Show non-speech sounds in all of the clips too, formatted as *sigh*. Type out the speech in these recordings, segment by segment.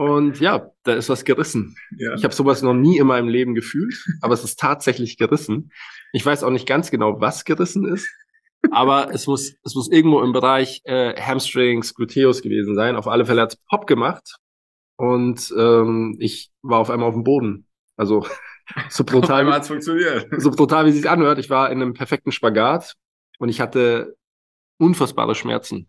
Und ja, da ist was gerissen. Ja. Ich habe sowas noch nie in meinem Leben gefühlt, aber es ist tatsächlich gerissen. Ich weiß auch nicht ganz genau, was gerissen ist, aber *laughs* es muss, es muss irgendwo im Bereich äh, Hamstrings, Gluteus gewesen sein. Auf alle Fälle hat's Pop gemacht und ähm, ich war auf einmal auf dem Boden. Also *laughs* so brutal, hat's funktioniert. so brutal wie es sich anhört. Ich war in einem perfekten Spagat und ich hatte unfassbare Schmerzen.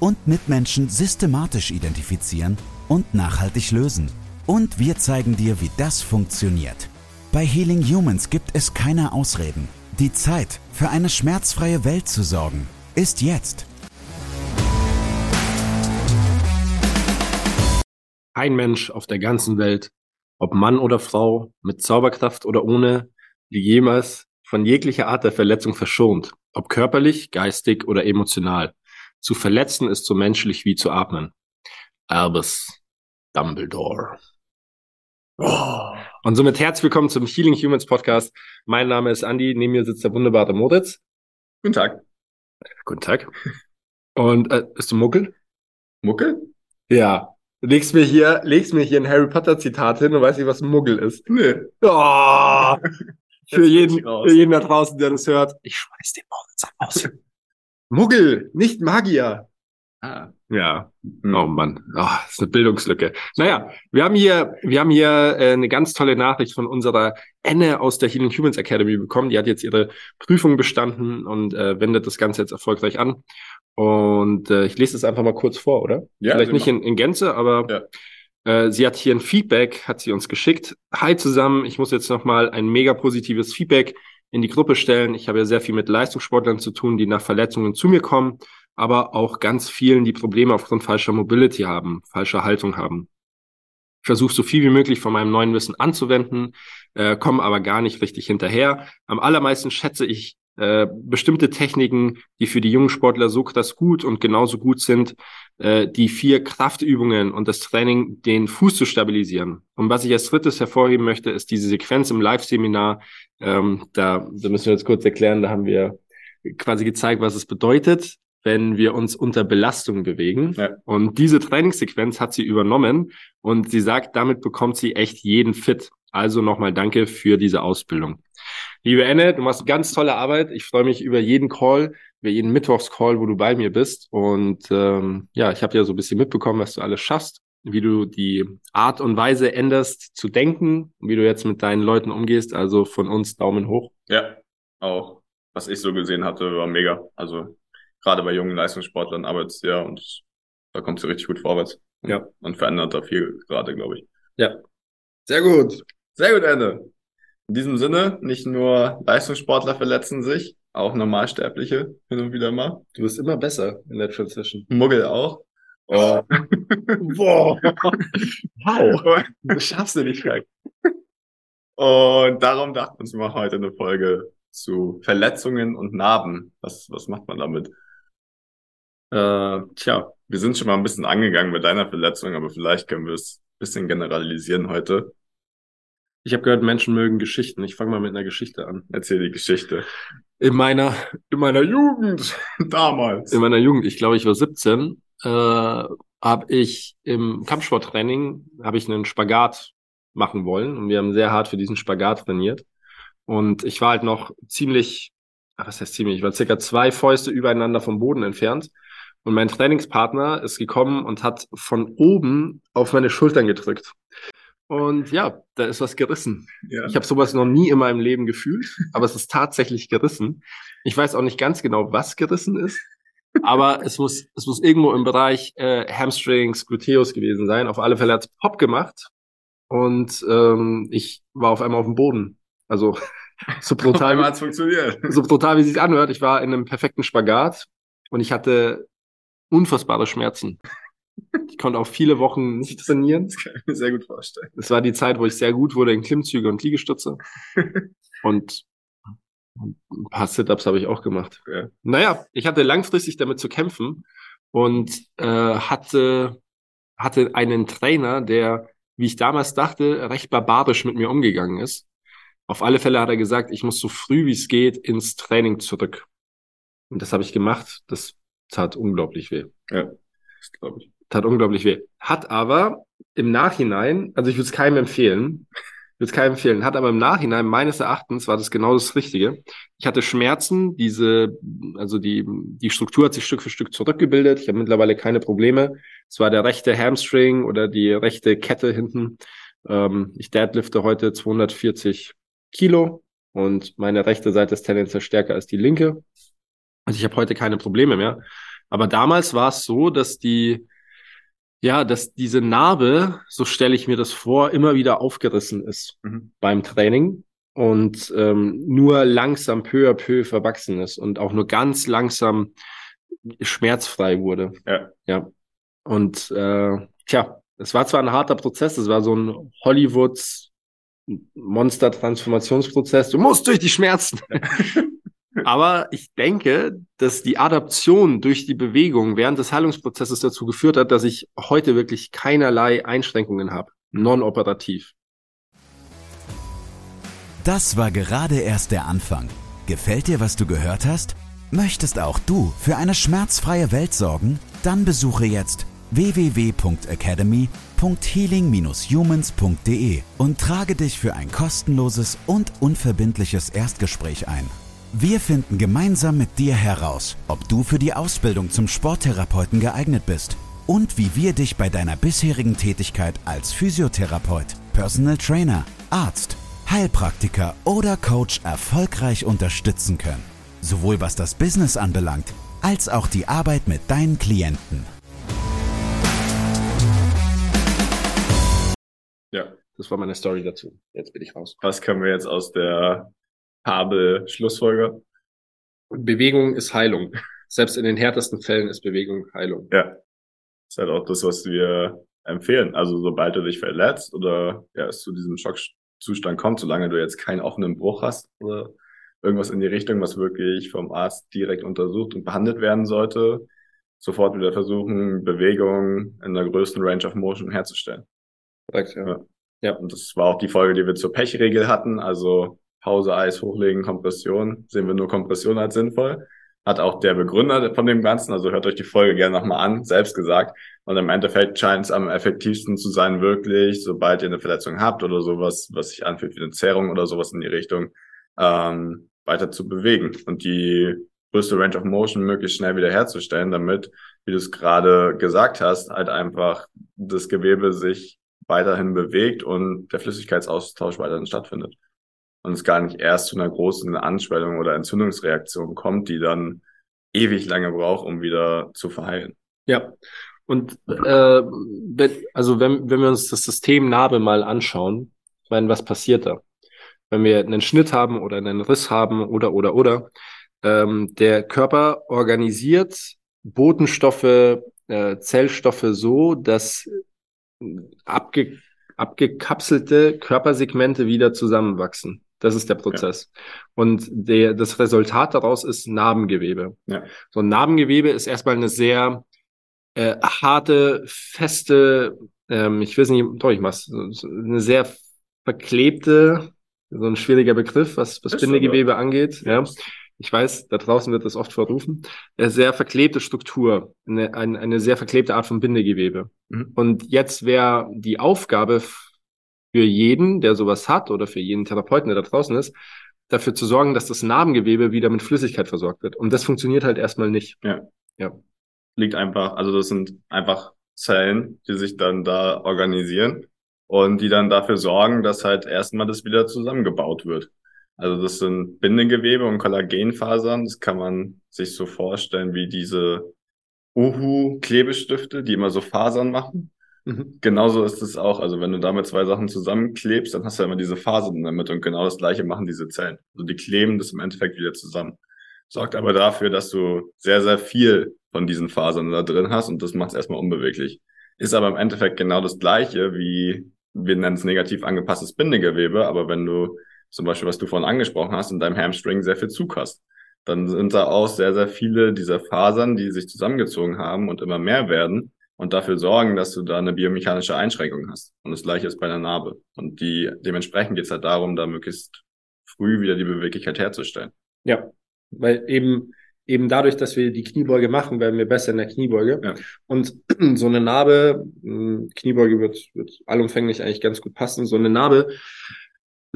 und Mitmenschen systematisch identifizieren und nachhaltig lösen. Und wir zeigen dir, wie das funktioniert. Bei Healing Humans gibt es keine Ausreden. Die Zeit, für eine schmerzfreie Welt zu sorgen, ist jetzt. Kein Mensch auf der ganzen Welt, ob Mann oder Frau, mit Zauberkraft oder ohne, die jemals von jeglicher Art der Verletzung verschont, ob körperlich, geistig oder emotional. Zu verletzen ist so menschlich wie zu atmen. Albus Dumbledore. Oh. Und somit herzlich willkommen zum Healing Humans Podcast. Mein Name ist Andy, neben mir sitzt der wunderbare Moritz. Guten Tag. Guten Tag. Und äh, bist du Muckel? Muckel? Ja. Du legst mir hier, legst mir hier ein Harry Potter Zitat hin und weißt nicht, was ein Muggel ist. Nö. Oh, *laughs* für jeden, für jeden da draußen, der das hört. Ich schmeiß den Moritz aus. Muggel, nicht Magier. Ah. Ja. Hm. Oh Mann, oh, das ist eine Bildungslücke. Naja, wir haben hier, wir haben hier äh, eine ganz tolle Nachricht von unserer Enne aus der Healing Humans Academy bekommen. Die hat jetzt ihre Prüfung bestanden und äh, wendet das Ganze jetzt erfolgreich an. Und äh, ich lese es einfach mal kurz vor, oder? Ja, Vielleicht nicht in, in Gänze, aber äh, sie hat hier ein Feedback, hat sie uns geschickt. Hi zusammen, ich muss jetzt nochmal ein mega positives Feedback in die Gruppe stellen. Ich habe ja sehr viel mit Leistungssportlern zu tun, die nach Verletzungen zu mir kommen, aber auch ganz vielen, die Probleme aufgrund falscher Mobility haben, falscher Haltung haben. Ich versuche so viel wie möglich von meinem neuen Wissen anzuwenden, äh, komme aber gar nicht richtig hinterher. Am allermeisten schätze ich äh, bestimmte Techniken, die für die jungen Sportler so krass gut und genauso gut sind, äh, die vier Kraftübungen und das Training, den Fuß zu stabilisieren. Und was ich als drittes hervorheben möchte, ist diese Sequenz im Live-Seminar. Ähm, da, da müssen wir jetzt kurz erklären, da haben wir quasi gezeigt, was es bedeutet, wenn wir uns unter Belastung bewegen. Ja. Und diese Trainingssequenz hat sie übernommen und sie sagt, damit bekommt sie echt jeden fit. Also nochmal danke für diese Ausbildung. Liebe Enne, du machst ganz tolle Arbeit. Ich freue mich über jeden Call, über jeden Mittwochscall, wo du bei mir bist. Und ähm, ja, ich habe ja so ein bisschen mitbekommen, was du alles schaffst, wie du die Art und Weise änderst zu denken, wie du jetzt mit deinen Leuten umgehst. Also von uns Daumen hoch. Ja, auch. Was ich so gesehen hatte, war mega. Also gerade bei jungen Leistungssportlern arbeitet ja und da kommt sie richtig gut vorwärts. Ja. Und verändert da viel gerade, glaube ich. Ja. Sehr gut. Sehr gut, Ende. In diesem Sinne, nicht nur Leistungssportler verletzen sich, auch Normalsterbliche hin und wieder mal. Du bist immer besser in der Transition. Muggel auch. Oh. *laughs* Boah. Wow. *laughs* Das schaffst du nicht, Frank. Und darum dachten wir uns, wir machen heute eine Folge zu Verletzungen und Narben. Was, was macht man damit? Äh, tja, wir sind schon mal ein bisschen angegangen mit deiner Verletzung, aber vielleicht können wir es ein bisschen generalisieren heute. Ich habe gehört, Menschen mögen Geschichten. Ich fange mal mit einer Geschichte an. Erzähl die Geschichte. In meiner, in meiner Jugend, *laughs* Damals. in meiner Jugend, ich glaube, ich war 17, äh, habe ich im Kampfsporttraining habe ich einen Spagat machen wollen und wir haben sehr hart für diesen Spagat trainiert. Und ich war halt noch ziemlich, ah, was heißt ziemlich, ich war circa zwei Fäuste übereinander vom Boden entfernt. Und mein Trainingspartner ist gekommen und hat von oben auf meine Schultern gedrückt. Und ja, da ist was gerissen. Ja. Ich habe sowas noch nie in meinem Leben gefühlt, aber es ist tatsächlich gerissen. Ich weiß auch nicht ganz genau, was gerissen ist, aber es muss, es muss irgendwo im Bereich äh, Hamstrings, Gluteus gewesen sein. Auf alle Fälle hat's Pop gemacht und ähm, ich war auf einmal auf dem Boden. Also *laughs* so brutal, hat's funktioniert. so brutal wie es sich anhört. Ich war in einem perfekten Spagat und ich hatte unfassbare Schmerzen. Ich konnte auch viele Wochen nicht trainieren. Das kann ich mir sehr gut vorstellen. Es war die Zeit, wo ich sehr gut wurde in Klimmzüge und Liegestütze. *laughs* und ein paar Sit-ups habe ich auch gemacht. Ja. Naja, ich hatte langfristig damit zu kämpfen und äh, hatte, hatte einen Trainer, der, wie ich damals dachte, recht barbarisch mit mir umgegangen ist. Auf alle Fälle hat er gesagt, ich muss so früh wie es geht ins Training zurück. Und das habe ich gemacht. Das tat unglaublich weh. Ja, das glaube ich. Tat unglaublich weh. Hat aber im Nachhinein, also ich würde es keinem empfehlen, würde es keinem empfehlen, hat aber im Nachhinein meines Erachtens war das genau das Richtige. Ich hatte Schmerzen, diese, also die, die Struktur hat sich Stück für Stück zurückgebildet. Ich habe mittlerweile keine Probleme. Es war der rechte Hamstring oder die rechte Kette hinten. Ähm, ich deadlifte heute 240 Kilo und meine rechte Seite ist tendenziell stärker als die linke. Also ich habe heute keine Probleme mehr. Aber damals war es so, dass die, ja, dass diese Narbe, so stelle ich mir das vor, immer wieder aufgerissen ist Mhm. beim Training und ähm, nur langsam peu à peu verwachsen ist und auch nur ganz langsam schmerzfrei wurde. Ja. Ja. Und äh, tja, es war zwar ein harter Prozess, es war so ein Hollywoods Monster-Transformationsprozess. Du musst durch die Schmerzen. Aber ich denke, dass die Adaption durch die Bewegung während des Heilungsprozesses dazu geführt hat, dass ich heute wirklich keinerlei Einschränkungen habe. Non-operativ. Das war gerade erst der Anfang. Gefällt dir, was du gehört hast? Möchtest auch du für eine schmerzfreie Welt sorgen? Dann besuche jetzt www.academy.healing-humans.de und trage dich für ein kostenloses und unverbindliches Erstgespräch ein. Wir finden gemeinsam mit dir heraus, ob du für die Ausbildung zum Sporttherapeuten geeignet bist und wie wir dich bei deiner bisherigen Tätigkeit als Physiotherapeut, Personal Trainer, Arzt, Heilpraktiker oder Coach erfolgreich unterstützen können. Sowohl was das Business anbelangt, als auch die Arbeit mit deinen Klienten. Ja. Das war meine Story dazu. Jetzt bin ich raus. Was können wir jetzt aus der Habe Schlussfolger? Bewegung ist Heilung. Selbst in den härtesten Fällen ist Bewegung Heilung. Ja. Das ist halt auch das, was wir empfehlen. Also sobald du dich verletzt oder ja, es zu diesem Schockzustand kommt, solange du jetzt keinen offenen Bruch hast oder irgendwas in die Richtung, was wirklich vom Arzt direkt untersucht und behandelt werden sollte, sofort wieder versuchen, Bewegung in der größten Range of Motion herzustellen. Korrekt, ja. Ja. Ja, und das war auch die Folge, die wir zur Pechregel hatten. Also Pause, Eis, hochlegen, Kompression. Sehen wir nur Kompression als sinnvoll. Hat auch der Begründer von dem Ganzen, also hört euch die Folge gerne nochmal an, selbst gesagt. Und im Endeffekt scheint es am effektivsten zu sein, wirklich, sobald ihr eine Verletzung habt oder sowas, was sich anfühlt wie eine Zerrung oder sowas in die Richtung, ähm, weiter zu bewegen und die größte Range of Motion möglichst schnell wieder herzustellen, damit, wie du es gerade gesagt hast, halt einfach das Gewebe sich weiterhin bewegt und der Flüssigkeitsaustausch weiterhin stattfindet. Und es gar nicht erst zu einer großen Anschwellung oder Entzündungsreaktion kommt, die dann ewig lange braucht, um wieder zu verheilen. Ja. Und äh, wenn, also wenn, wenn wir uns das System Narbe mal anschauen, ich meine, was passiert da? Wenn wir einen Schnitt haben oder einen Riss haben oder oder oder, ähm, der Körper organisiert Botenstoffe, äh, Zellstoffe so, dass abge, abgekapselte Körpersegmente wieder zusammenwachsen. Das ist der Prozess. Ja. Und der, das Resultat daraus ist Narbengewebe. Ja. So ein Narbengewebe ist erstmal eine sehr äh, harte, feste, ähm, ich weiß nicht, doch ich mach's, eine sehr verklebte, so ein schwieriger Begriff, was, was Bindegewebe aber. angeht. Ja. Ich weiß, da draußen wird das oft verrufen. Eine sehr verklebte Struktur, eine, eine, eine sehr verklebte Art von Bindegewebe. Mhm. Und jetzt wäre die Aufgabe für jeden, der sowas hat, oder für jeden Therapeuten, der da draußen ist, dafür zu sorgen, dass das Narbengewebe wieder mit Flüssigkeit versorgt wird. Und das funktioniert halt erstmal nicht. Ja. Ja. Liegt einfach, also das sind einfach Zellen, die sich dann da organisieren und die dann dafür sorgen, dass halt erstmal das wieder zusammengebaut wird. Also das sind Bindegewebe und Kollagenfasern. Das kann man sich so vorstellen wie diese Uhu-Klebestifte, die immer so Fasern machen. Mhm. Genauso ist es auch. Also wenn du damit zwei Sachen zusammenklebst, dann hast du ja immer diese Fasern damit und genau das gleiche machen diese Zellen. Also die kleben das im Endeffekt wieder zusammen. sorgt aber dafür, dass du sehr, sehr viel von diesen Fasern da drin hast und das macht es erstmal unbeweglich. Ist aber im Endeffekt genau das gleiche wie, wir nennen es negativ angepasstes Bindegewebe, aber wenn du zum Beispiel, was du vorhin angesprochen hast, in deinem Hamstring sehr viel Zug hast, dann sind da auch sehr, sehr viele dieser Fasern, die sich zusammengezogen haben und immer mehr werden und dafür sorgen, dass du da eine biomechanische Einschränkung hast. Und das gleiche ist bei der Narbe. Und die, dementsprechend geht es halt darum, da möglichst früh wieder die Beweglichkeit herzustellen. Ja, weil eben eben dadurch, dass wir die Kniebeuge machen, werden wir besser in der Kniebeuge. Ja. Und *clears throat* so eine Narbe, hm, Kniebeuge wird, wird allumfänglich eigentlich ganz gut passen. So eine Narbe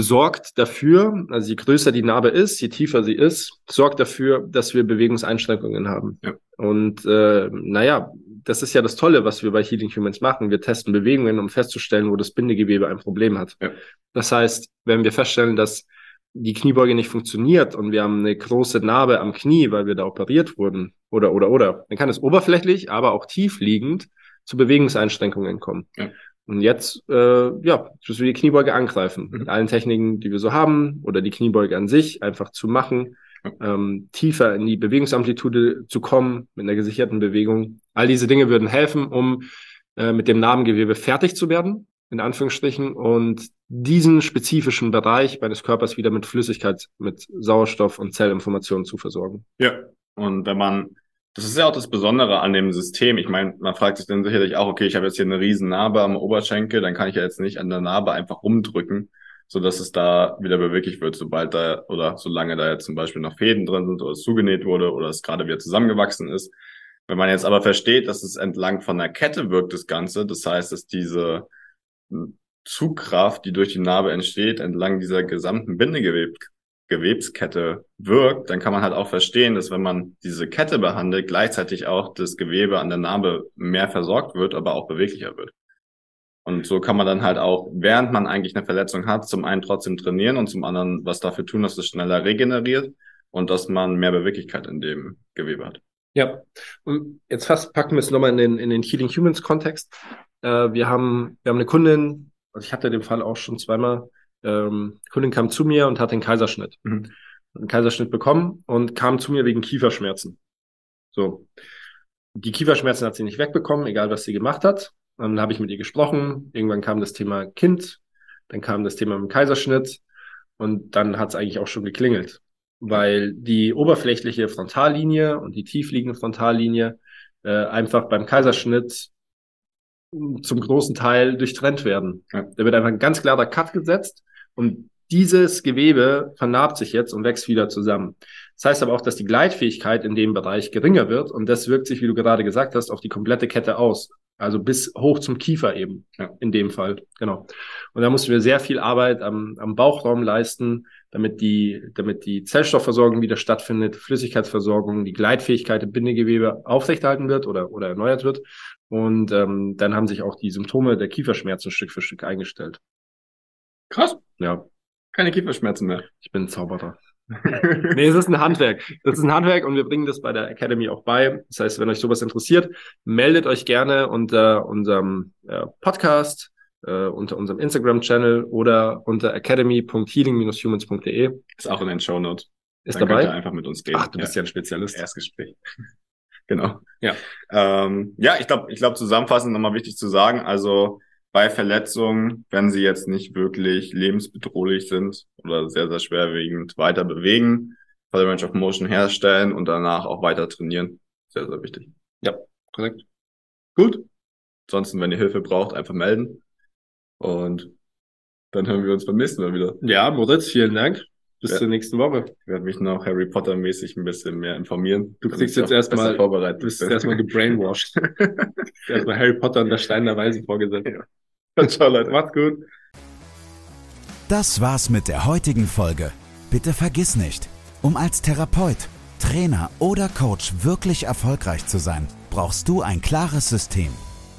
sorgt dafür, also je größer die Narbe ist, je tiefer sie ist, sorgt dafür, dass wir Bewegungseinschränkungen haben. Ja. Und äh, naja, das ist ja das Tolle, was wir bei Healing Humans machen. Wir testen Bewegungen, um festzustellen, wo das Bindegewebe ein Problem hat. Ja. Das heißt, wenn wir feststellen, dass die Kniebeuge nicht funktioniert und wir haben eine große Narbe am Knie, weil wir da operiert wurden, oder, oder, oder, dann kann es oberflächlich, aber auch tiefliegend zu Bewegungseinschränkungen kommen. Ja. Und jetzt, äh, ja, müssen wir die Kniebeuge angreifen. Mhm. Mit allen Techniken, die wir so haben, oder die Kniebeuge an sich einfach zu machen, ähm, tiefer in die Bewegungsamplitude zu kommen, mit einer gesicherten Bewegung. All diese Dinge würden helfen, um äh, mit dem Narbengewebe fertig zu werden in Anführungsstrichen, und diesen spezifischen Bereich meines Körpers wieder mit Flüssigkeit, mit Sauerstoff und Zellinformationen zu versorgen. Ja, und wenn man, das ist ja auch das Besondere an dem System. Ich meine, man fragt sich dann sicherlich auch, okay, ich habe jetzt hier eine riesen Narbe am Oberschenkel, dann kann ich ja jetzt nicht an der Narbe einfach rumdrücken, so dass es da wieder beweglich wird, sobald da oder solange da jetzt zum Beispiel noch Fäden drin sind oder es zugenäht wurde oder es gerade wieder zusammengewachsen ist. Wenn man jetzt aber versteht, dass es entlang von der Kette wirkt, das Ganze, das heißt, dass diese Zugkraft, die durch die Narbe entsteht, entlang dieser gesamten Bindegewebskette wirkt, dann kann man halt auch verstehen, dass wenn man diese Kette behandelt, gleichzeitig auch das Gewebe an der Narbe mehr versorgt wird, aber auch beweglicher wird. Und so kann man dann halt auch, während man eigentlich eine Verletzung hat, zum einen trotzdem trainieren und zum anderen was dafür tun, dass es schneller regeneriert und dass man mehr Beweglichkeit in dem Gewebe hat. Ja, und jetzt fast packen wir es nochmal in den, in den Healing Humans Kontext. Äh, wir haben, wir haben eine Kundin, also ich hatte den Fall auch schon zweimal. Ähm, die Kundin kam zu mir und hat den Kaiserschnitt. Mhm. Einen Kaiserschnitt bekommen und kam zu mir wegen Kieferschmerzen. So. Die Kieferschmerzen hat sie nicht wegbekommen, egal was sie gemacht hat. Dann habe ich mit ihr gesprochen. Irgendwann kam das Thema Kind, dann kam das Thema mit dem Kaiserschnitt und dann hat es eigentlich auch schon geklingelt, weil die oberflächliche Frontallinie und die tiefliegende Frontallinie äh, einfach beim Kaiserschnitt zum großen Teil durchtrennt werden. Ja. Da wird einfach ein ganz klarer Cut gesetzt und dieses Gewebe vernarbt sich jetzt und wächst wieder zusammen. Das heißt aber auch, dass die Gleitfähigkeit in dem Bereich geringer wird und das wirkt sich, wie du gerade gesagt hast, auf die komplette Kette aus. Also bis hoch zum Kiefer eben, ja. in dem Fall. Genau. Und da mussten wir sehr viel Arbeit am, am Bauchraum leisten, damit die, damit die Zellstoffversorgung wieder stattfindet, Flüssigkeitsversorgung, die Gleitfähigkeit im Bindegewebe aufrechterhalten wird oder, oder erneuert wird. Und ähm, dann haben sich auch die Symptome der Kieferschmerzen Stück für Stück eingestellt. Krass. Ja. Keine Kieferschmerzen mehr. Ich bin ein Zauberer. *laughs* nee, es ist ein Handwerk. Das ist ein Handwerk und wir bringen das bei der Academy auch bei. Das heißt, wenn euch sowas interessiert, meldet euch gerne unter unserem äh, Podcast, äh, unter unserem Instagram-Channel oder unter academy.healing-humans.de. Ist auch in den Show Notes. Ist Dann dabei? einfach mit uns reden. Ach, du bist ja, ja ein Spezialist. Erstgespräch. *laughs* genau. Ja. Ähm, ja, ich glaube, ich glaube, zusammenfassend nochmal wichtig zu sagen, also bei Verletzungen, wenn sie jetzt nicht wirklich lebensbedrohlich sind oder sehr, sehr schwerwiegend, weiter bewegen, Fire Range of Motion herstellen und danach auch weiter trainieren. Sehr, sehr wichtig. Ja, korrekt. Gut. Ansonsten, wenn ihr Hilfe braucht, einfach melden. Und dann hören wir uns beim nächsten Mal wieder. Ja, Moritz, vielen Dank. Bis ja. zur nächsten Woche. Ich werde mich noch Harry Potter mäßig ein bisschen mehr informieren. Du kriegst jetzt erstmal vorbereitet. Du bist erstmal gebrainwashed. *laughs* erstmal Harry Potter und der Stein der Weisen vorgesetzt. Ja. Ciao Leute, macht's gut. Das war's mit der heutigen Folge. Bitte vergiss nicht, um als Therapeut, Trainer oder Coach wirklich erfolgreich zu sein, brauchst du ein klares System.